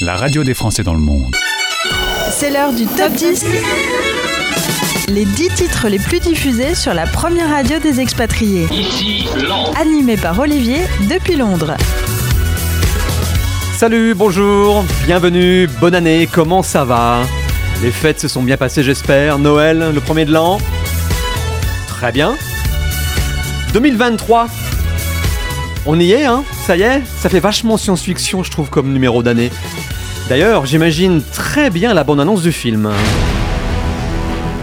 la radio des Français dans le monde. C'est l'heure du top 10. Les 10 titres les plus diffusés sur la première radio des expatriés. Ici, Londres. Animé par Olivier depuis Londres. Salut, bonjour, bienvenue, bonne année, comment ça va? Les fêtes se sont bien passées j'espère, Noël, le premier de l'an Très bien. 2023 On y est, hein Ça y est Ça fait vachement science-fiction je trouve comme numéro d'année. D'ailleurs, j'imagine très bien la bande-annonce du film.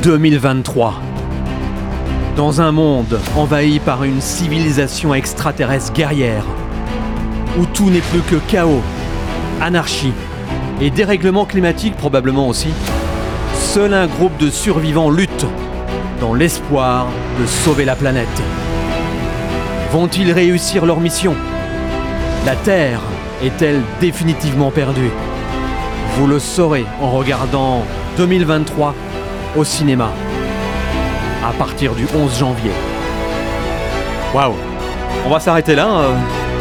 2023 Dans un monde envahi par une civilisation extraterrestre guerrière, où tout n'est plus que chaos, anarchie et dérèglement climatique probablement aussi, seul un groupe de survivants lutte dans l'espoir de sauver la planète. Vont-ils réussir leur mission? La Terre est-elle définitivement perdue? Vous le saurez en regardant 2023 au cinéma à partir du 11 janvier. Waouh On va s'arrêter là. euh,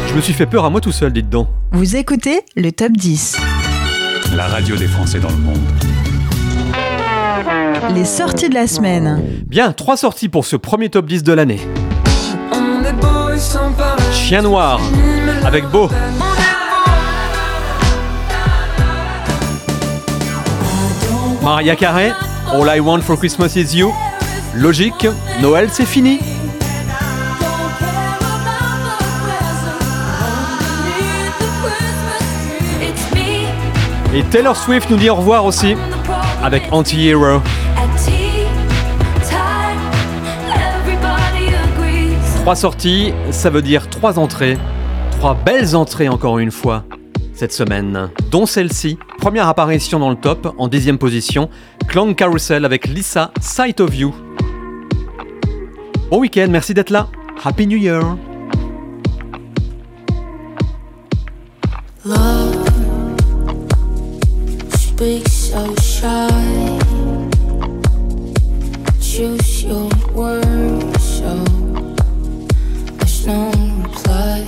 Je me suis fait peur à moi tout seul, dites donc. Vous écoutez le top 10. La radio des Français dans le monde. Les sorties de la semaine. Bien, trois sorties pour ce premier top 10 de l'année. Chien noir avec Beau. Maria Carey, All I Want for Christmas is You. Logique, Noël c'est fini. Et Taylor Swift nous dit au revoir aussi avec Anti-Hero. Trois sorties, ça veut dire trois entrées. Trois belles entrées encore une fois cette semaine, dont celle-ci. Première apparition dans le top, en dixième position, Clown Carousel avec Lisa, Sight of You. Bon week-end, merci d'être là. Happy New Year. No reply.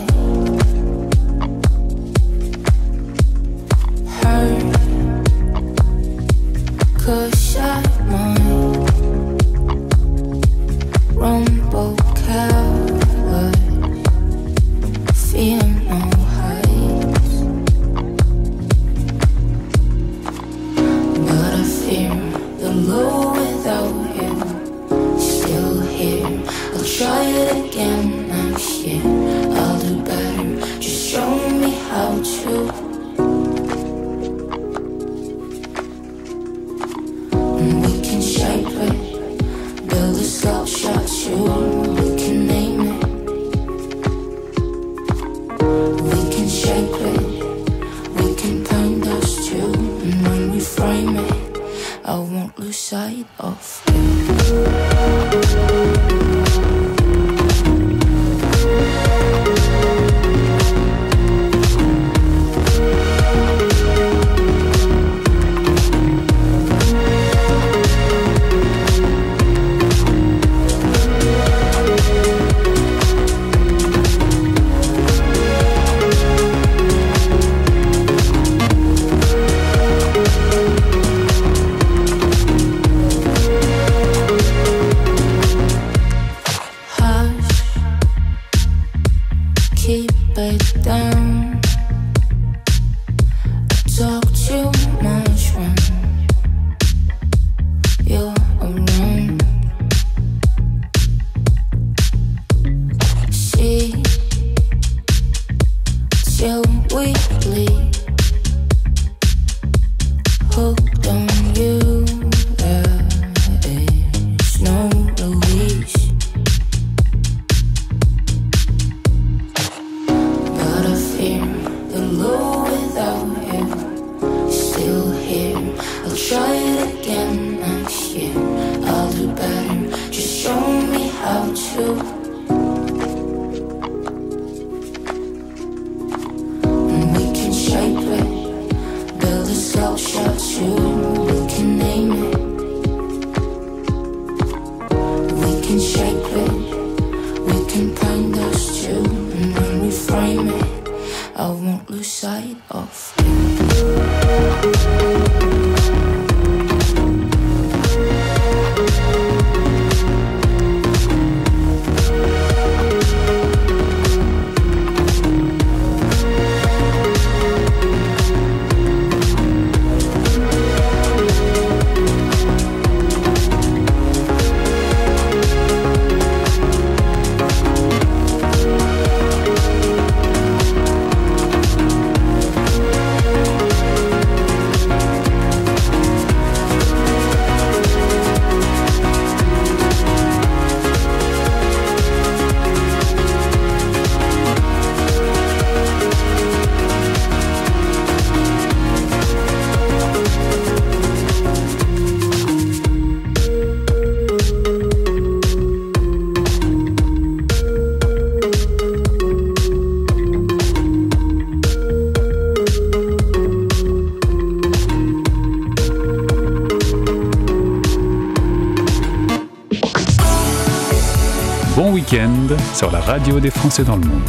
Sur la radio des Français dans le monde.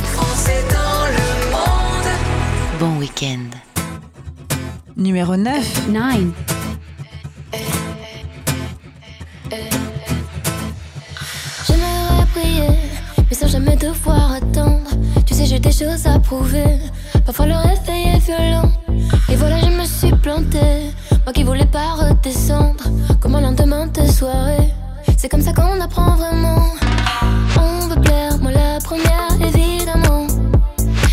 Bon week-end. Numéro 9. 9. J'aimerais prier, mais sans jamais devoir attendre. Tu sais, j'ai des choses à prouver. Parfois le réveil est violent. Et voilà, je me suis plantée. Moi qui voulais pas redescendre. Comme un lendemain de soirée. C'est comme ça qu'on apprend vraiment. Évidemment.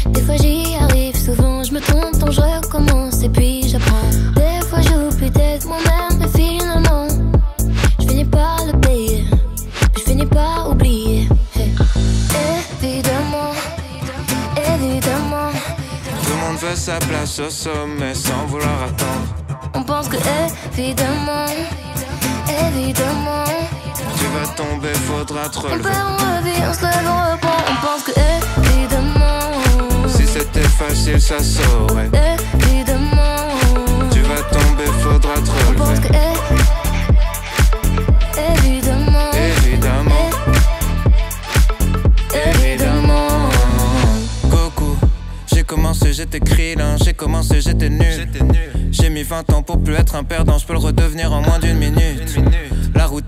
Des fois j'y arrive, souvent je me trompe, donc je recommence et puis j'apprends. Des fois j'oublie d'être moi-même, et finalement, je finis par le payer. Je finis par oublier. Hey. Évidemment, évidemment, Tout le monde veut sa place au sommet sans vouloir attendre. on pense que évidemment, évidemment, Tu vas tomber, faudra te on relever. perd, on revient, on se lève, on reprend. On pense que évidemment, Si c'était facile, ça saurait. évidemment, Tu vas tomber, faudra te on pense que relever. é- évidemment, Évidemment, évidemment. Goku. J'ai commencé, j'étais krillin, j'ai commencé, j'étais nul. J'ai mis 20 ans pour plus être un perdant, je peux le redevenir en moins d'une minute.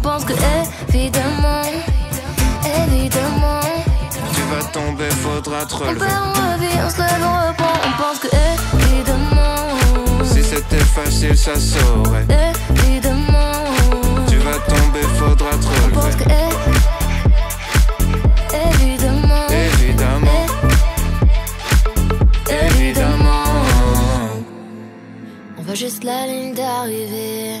On pense que évidemment, évidemment, Tu vas tomber, faudra te on relever. perd, on revient, on se lève, on reprend. On pense que évidemment, Si c'était facile, ça saurait. évidemment, Tu vas tomber, faudra te on pense que relever. évidemment, Évidemment, évidemment. On voit juste la ligne d'arrivée.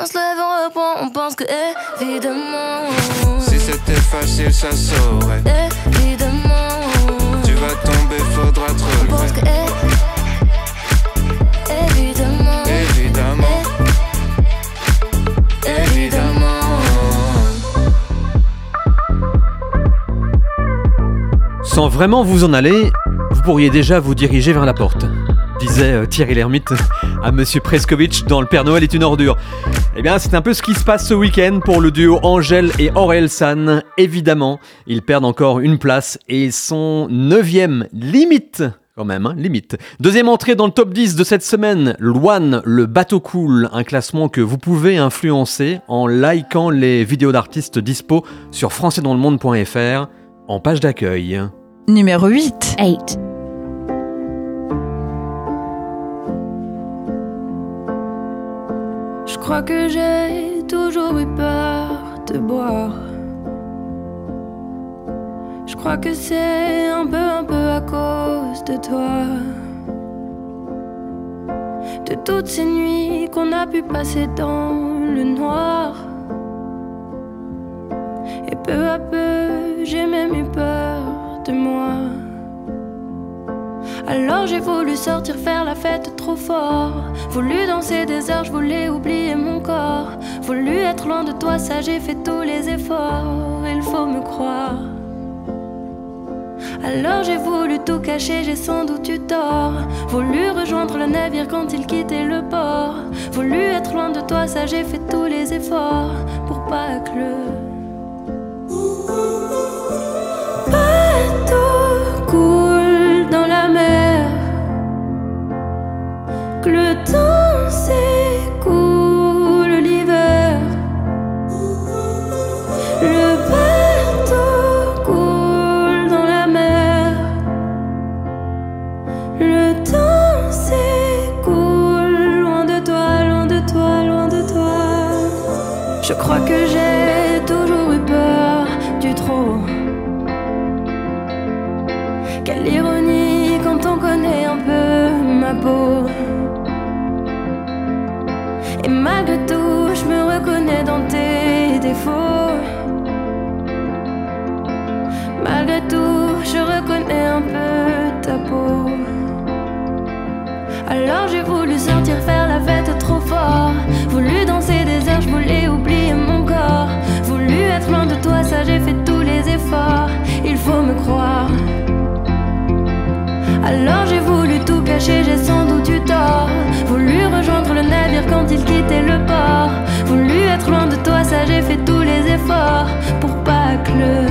On se lève, on reprend. On pense que évidemment. Si c'était facile, ça saurait. Évidemment, Tu vas tomber, faudra te on pense que relever. é- évidemment, Évidemment, évidemment. Sans vraiment vous en aller, vous pourriez déjà vous diriger vers la porte, disait euh, Thierry Lhermitte à Monsieur Preskovitch dans Le Père Noël est une ordure. Eh bien, c'est un peu ce qui se passe ce week-end pour le duo Angèle et Aurel San. Évidemment, ils perdent encore une place et sont neuvième, limite quand même, hein, limite. Deuxième entrée dans le top 10 de cette semaine, Luan, le bateau cool, un classement que vous pouvez influencer en likant les vidéos d'artistes dispo sur françaisdanslemonde.fr en page d'accueil. Numéro 8. 8. Je crois que j'ai toujours eu peur de boire. Je crois que c'est un peu, un peu à cause de toi. De toutes ces nuits qu'on a pu passer dans le noir. Et peu à peu, j'ai même eu peur de moi. Alors j'ai voulu sortir faire la fête trop fort. Voulu danser des heures, je voulais oublier mon corps. Voulu être loin de toi, ça j'ai fait tous les efforts. Il faut me croire. Alors j'ai voulu tout cacher, j'ai sans doute eu tort. Voulu rejoindre le navire quand il quittait le port. Voulu être loin de toi, ça j'ai fait tous les efforts pour pas que le le temps s'écoule l'hiver. Le bateau coule dans la mer. Le temps s'écoule loin de toi, loin de toi, loin de toi. Je crois que j'ai toujours eu peur du trop. Quelle ironie quand on connaît un peu ma peau. malgré tout, je me reconnais dans tes défauts. Malgré tout, je reconnais un peu ta peau. Alors j'ai voulu sortir faire la fête trop fort. Voulu danser des heures, je voulais oublier mon corps. Voulu être loin de toi, ça j'ai fait tous les efforts. Il faut me croire. Alors j'ai voulu tout cacher, j'ai sans doute eu tort. Voulu le port. Voulu être loin de toi, ça j'ai fait tous les efforts pour pas que le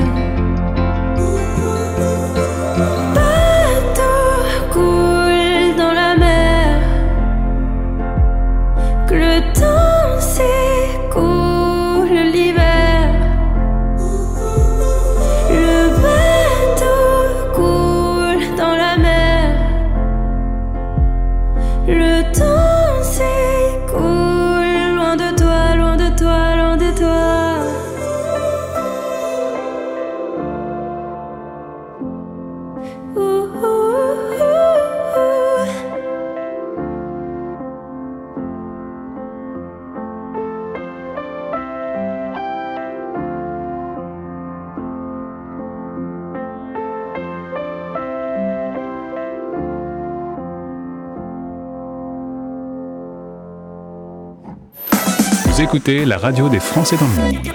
écoutez la radio des Français dans le monde.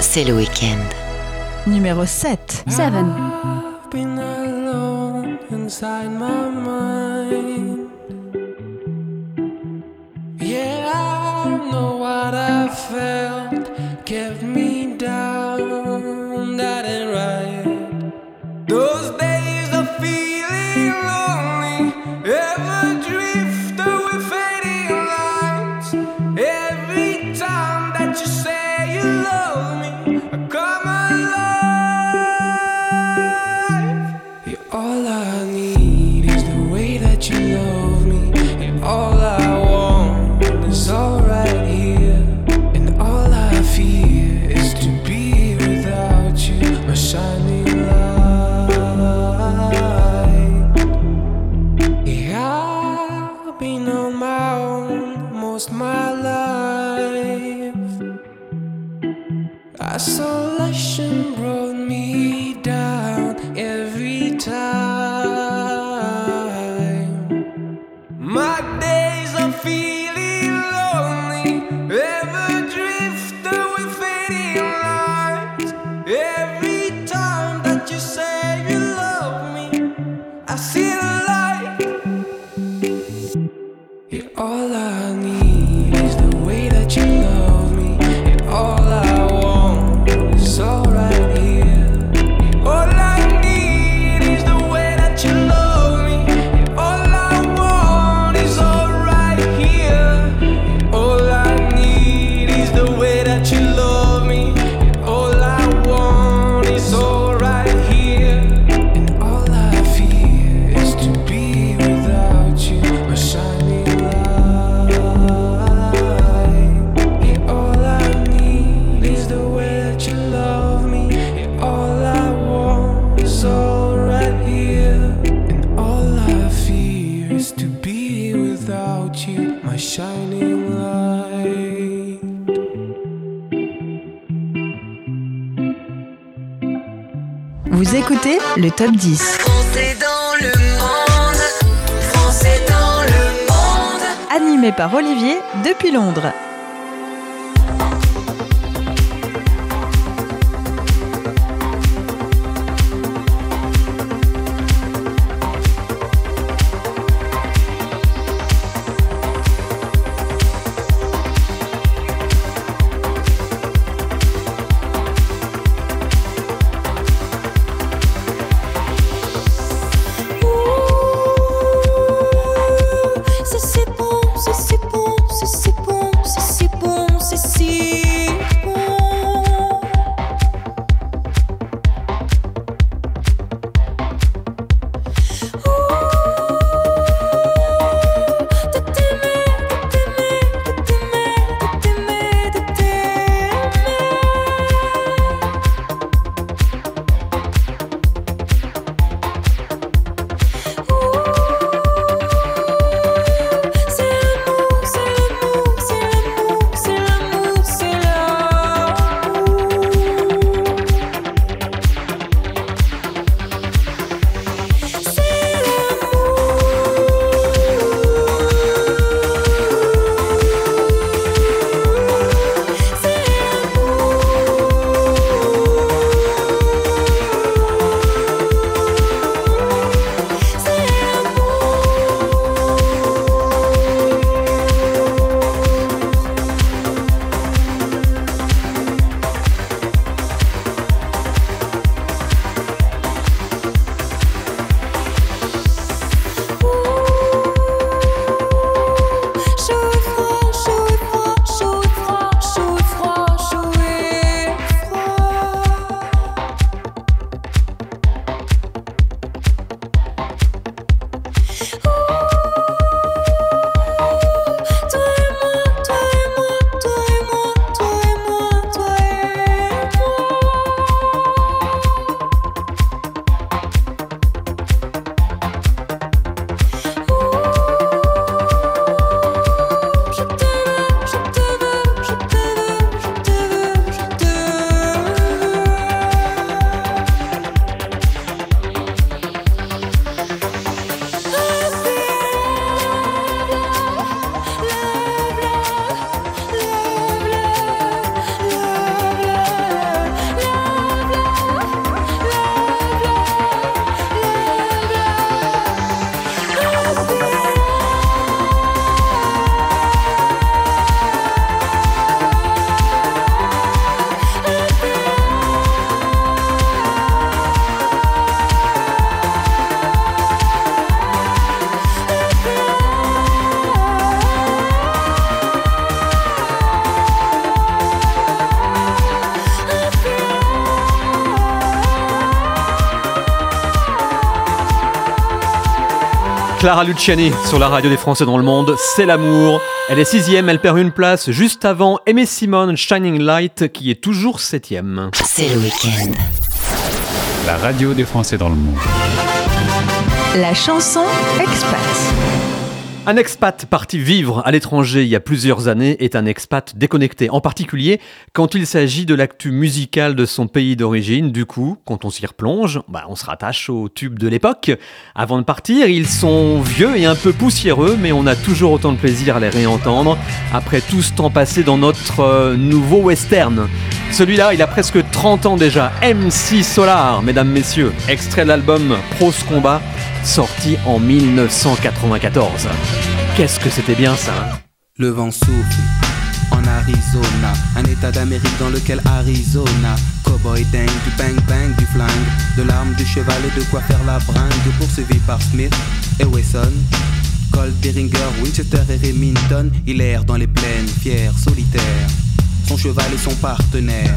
C'est le week-end. Numéro 7. 7. le top 10. Dans le monde. Animé par Olivier depuis Londres. Clara Luciani sur la radio des Français dans le monde, c'est l'amour. Elle est sixième, elle perd une place juste avant Aimé Simone Shining Light qui est toujours septième. C'est le week-end. La radio des Français dans le monde. La chanson expat. Un expat parti vivre à l'étranger il y a plusieurs années est un expat déconnecté, en particulier quand il s'agit de l'actu musicale de son pays d'origine. Du coup, quand on s'y replonge, bah, on se rattache aux tubes de l'époque. Avant de partir, ils sont vieux et un peu poussiéreux, mais on a toujours autant de plaisir à les réentendre après tout ce temps passé dans notre euh, nouveau western. Celui-là, il a presque 30 ans déjà. MC Solar, mesdames, messieurs, extrait de l'album Pros Combat, sorti en 1994. Qu'est-ce que c'était bien ça hein? Le vent souffle en Arizona, un état d'Amérique dans lequel Arizona, cowboy dingue, du bang bang, du flingue, de l'arme, du cheval et de quoi faire la bringue, poursuivi par Smith et Wesson. Colt, Beringer, Winchester et Remington, il erre dans les plaines, fier, solitaire. Son cheval est son partenaire.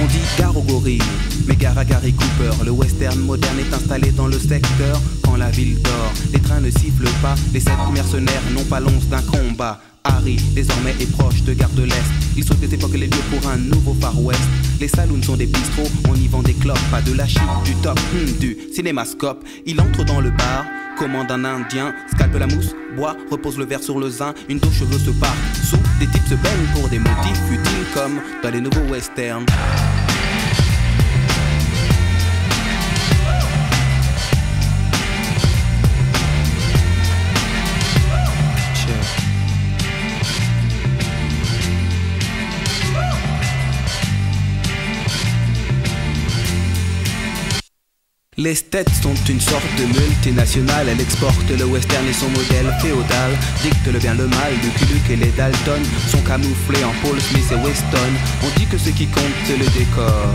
On dit gare aux gorilles, mais gare à Gary Cooper. Le western moderne est installé dans le secteur quand la ville dort. Les trains ne sifflent pas, les sept mercenaires n'ont pas l'once d'un combat. Harry, désormais est proche de Gare de l'Est. Il saute des époques les lieux pour un nouveau Far West. Les saloons sont des bistrots, on y vend des clopes, pas de la chip, du top, hmm, du cinémascope. Il entre dans le bar, commande un indien, scalpe la mousse, boit, repose le verre sur le zin, une dos cheveux se part. Sous, des types se baignent pour des motifs futiles comme dans les nouveaux westerns. Les States sont une sorte de multinationale, elle exporte le western et son modèle féodal, dicte le bien le mal, Lucky Luke et les Dalton sont camouflés en Paul Smith et Weston. On dit que ce qui compte c'est le décor.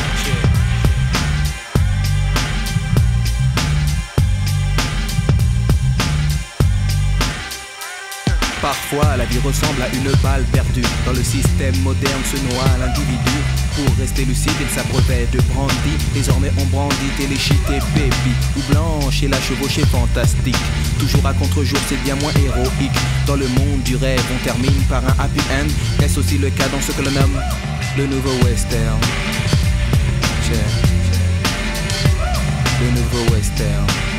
Parfois, la vie ressemble à une balle perdue. Dans le système moderne se noie l'individu. Pour rester lucide, il s'abreuvait de brandy. Désormais, on brandit téléchité baby. Ou blanche et la chevauchée fantastique. Toujours à contre-jour, c'est bien moins héroïque. Dans le monde du rêve, on termine par un happy end. Est-ce aussi le cas dans ce que l'on nomme le nouveau western? Le nouveau western.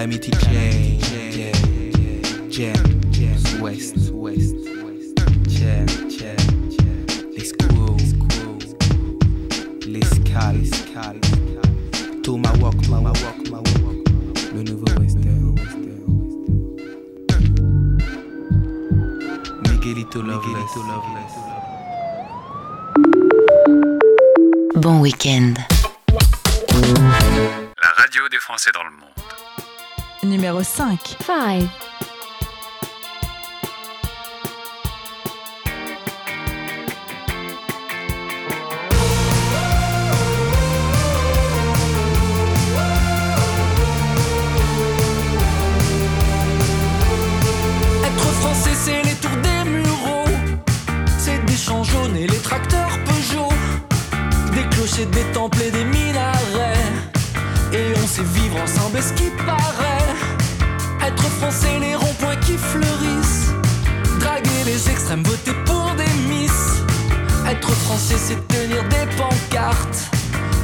Calamity Jane. Jam. Jam. West. West. Jam. Jam. Les squirrels. Les scales. Tomahawk. Tomahawk. Le nouveau western. Miguelito Loveless. Bon week-end. La radio des Français dans le monde. Numéro 5. 5. Être français, c'est tenir des pancartes.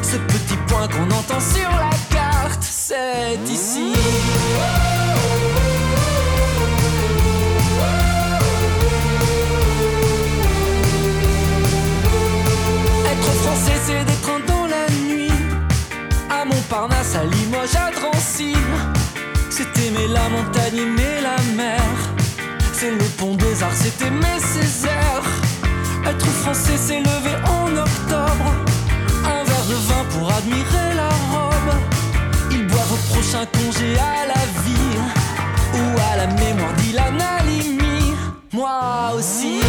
Ce petit point qu'on entend sur la carte, c'est ici. Être français, c'est d'être un dans la nuit. À Montparnasse, à Limoges, à Drancy. C'est aimer la montagne, aimer la mer. C'est le pont des arts, c'est aimer Césaire. Être français, c'est lever en octobre. Un verre de vin pour admirer la robe. Ils boivent au prochain congé à la vie. Ou à la mémoire d'Ilan Halimi. Moi aussi.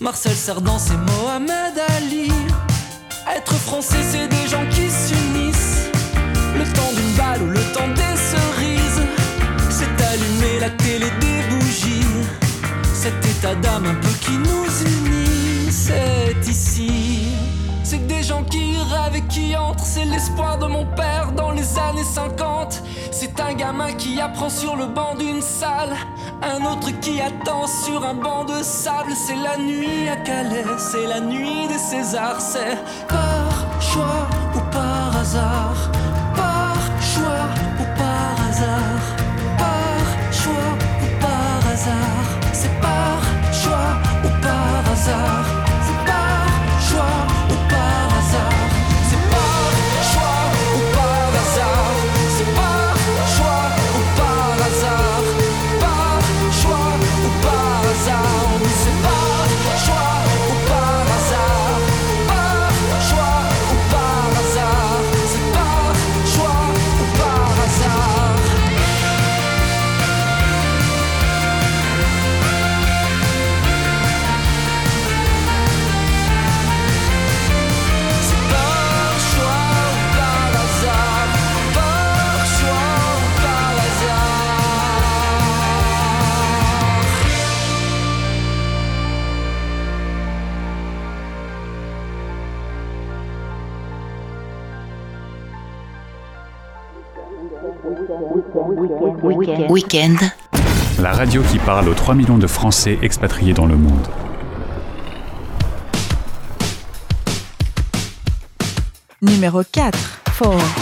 Marcel Cerdan, c'est Mohamed Ali. Être français, c'est des gens qui s'unissent. Le temps d'une balle ou le temps des cerises. C'est allumer la télé des bougies. Cet état d'âme un peu qui nous unit, c'est ici. C'est des gens qui rêvent et qui entrent, c'est l'espoir de mon père dans les années 50. C'est un gamin qui apprend sur le banc d'une salle, un autre qui attend sur un banc de sable. C'est la nuit à Calais, c'est la nuit des Césars, c'est par choix ou par hasard, par choix ou par hasard, par choix ou par hasard, c'est par choix ou par hasard, Week-end. La radio qui parle aux 3 millions de Français expatriés dans le monde. Numéro 4. 4.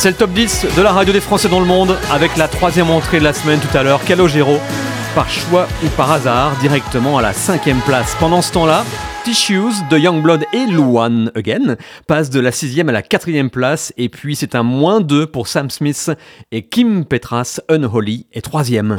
C'est le top 10 de la radio des Français dans le monde avec la troisième entrée de la semaine tout à l'heure, Calogero, par choix ou par hasard, directement à la cinquième place. Pendant ce temps-là, Tissues de Youngblood et Luan Again passent de la sixième à la quatrième place et puis c'est un moins 2 pour Sam Smith et Kim Petras Unholy est troisième.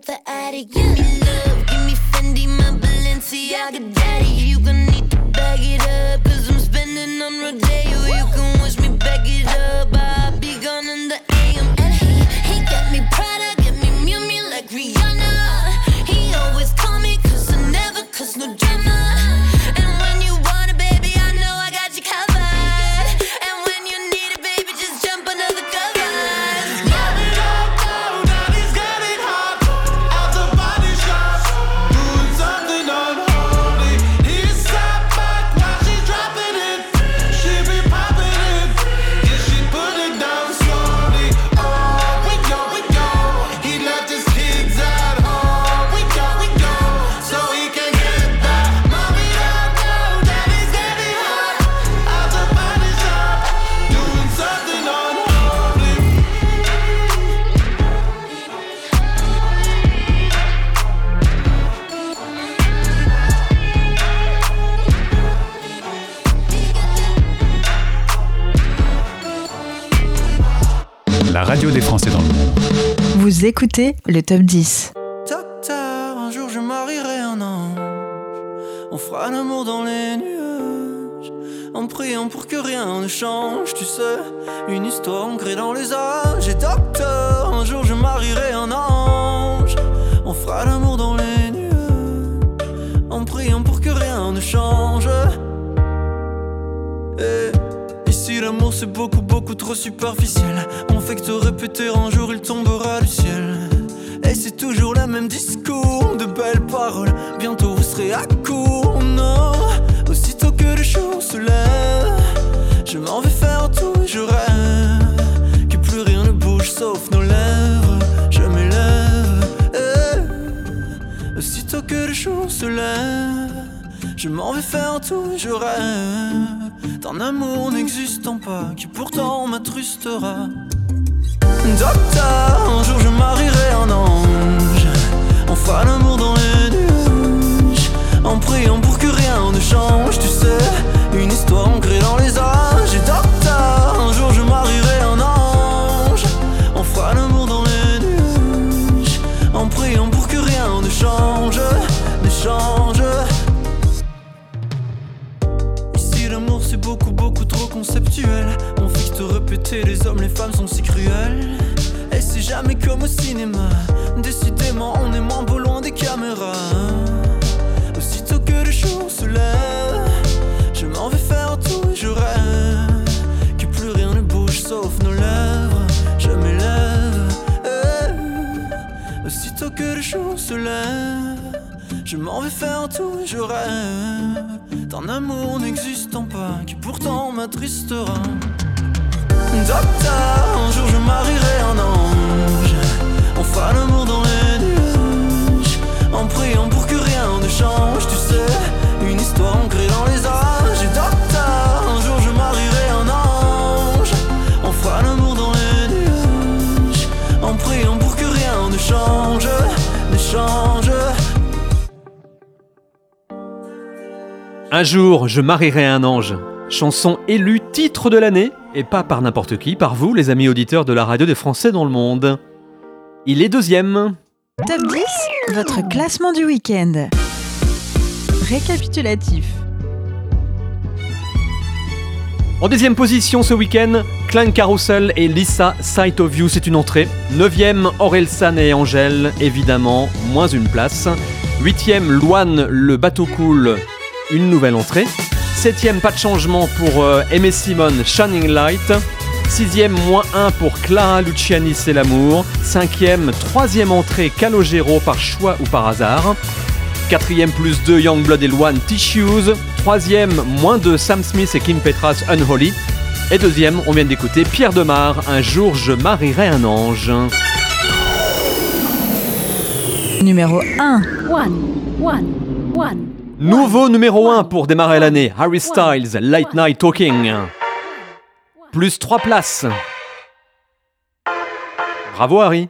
Wanna the attic, give me love, radio des Français dans le monde. Vous écoutez le top 10. Docteur, un jour je marierai un ange. On fera l'amour dans les nuages. En priant pour que rien ne change, tu sais. Une histoire ancrée dans les âges. Et docteur, un jour je marierai un ange. On fera l'amour dans les nuages. En priant pour que rien ne change. Et ici l'amour c'est beaucoup beaucoup trop superficiel. On fait que te répéter un jour il tombera du ciel. Et c'est toujours le même discours, de belles paroles. Bientôt vous serez à court, non. Aussitôt que le jour se lève, je m'en vais faire tout et je rêve. Que plus rien ne bouge sauf nos lèvres. Je m'élève. eh. Aussitôt que le jour se lève, je m'en vais faire tout et je rêve. D'un amour n'existant pas, qui pourtant m'attrustera. Docteur, un jour je marierai un ange. Un jour, je marierai un ange. Chanson élue titre de l'année, et pas par n'importe qui, par vous, les amis auditeurs de la radio des Français dans le monde. Il est deuxième. Top 10, votre classement du week-end. Récapitulatif. En deuxième position ce week-end, Clan Carousel et Lisa Sight of You, c'est une entrée. Neuvième, Orelsan et Angèle, évidemment, moins une place. Huitième, Loane, le bateau cool, une nouvelle entrée. Septième, pas de changement pour euh, Aimé Simon, Shining Light. Sixième, moins 1 pour Clara Luciani, c'est l'amour. Cinquième, troisième entrée, Calogero par choix ou par hasard. Quatrième plus 2, Youngblood et Luan Tissues. Troisième, moins 2, Sam Smith et Kim Petras, Unholy. Et deuxième, on vient d'écouter Pierre Demar, Un jour je marierai un ange. Numéro 1. Nouveau numéro 1 pour démarrer l'année, Harry Styles, Late Night Talking. Plus 3 places. Bravo Harry.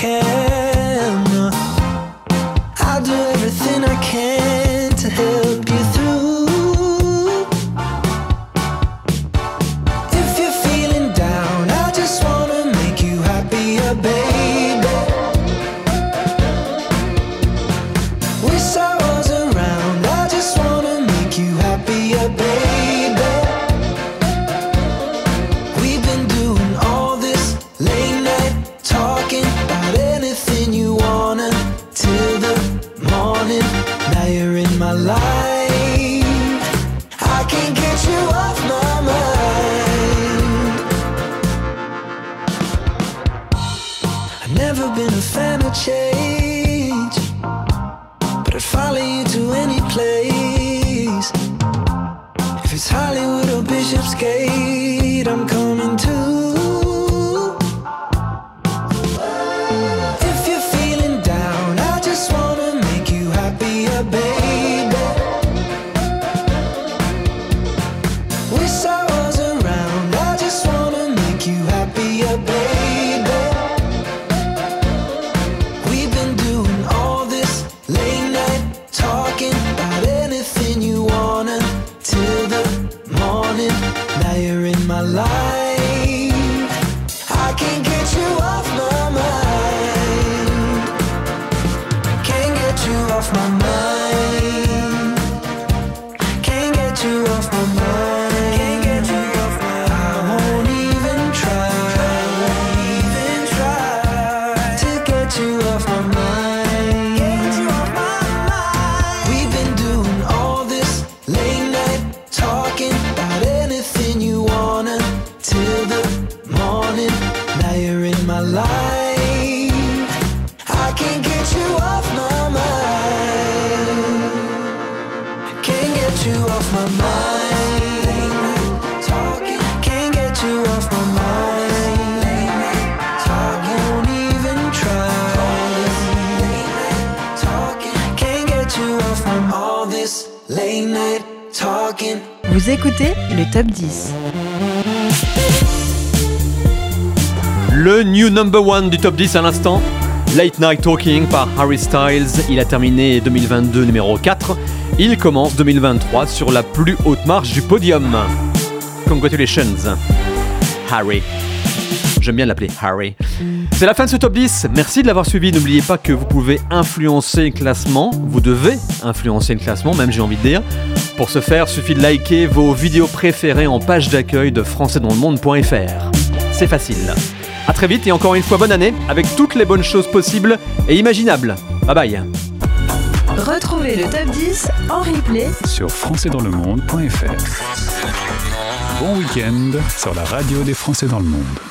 care. It's Hollywood or Bishopsgate, I'm coming Vous écoutez le top 10. Le new number one du top 10 à l'instant. Late Night Talking par Harry Styles. Il a terminé 2022 numéro 4. Il commence 2023 sur la plus haute marche du podium. Congratulations, Harry. J'aime bien l'appeler Harry. C'est la fin de ce top 10. Merci de l'avoir suivi. N'oubliez pas que vous pouvez influencer le classement. Vous devez influencer le classement, même j'ai envie de dire. Pour ce faire, suffit de liker vos vidéos préférées en page d'accueil de françaisdanslemonde.fr. C'est facile. A très vite et encore une fois bonne année avec toutes les bonnes choses possibles et imaginables. Bye bye. Retrouvez le top 10 en replay sur françaisdanslemonde.fr. Bon week-end sur la radio des Français dans le monde.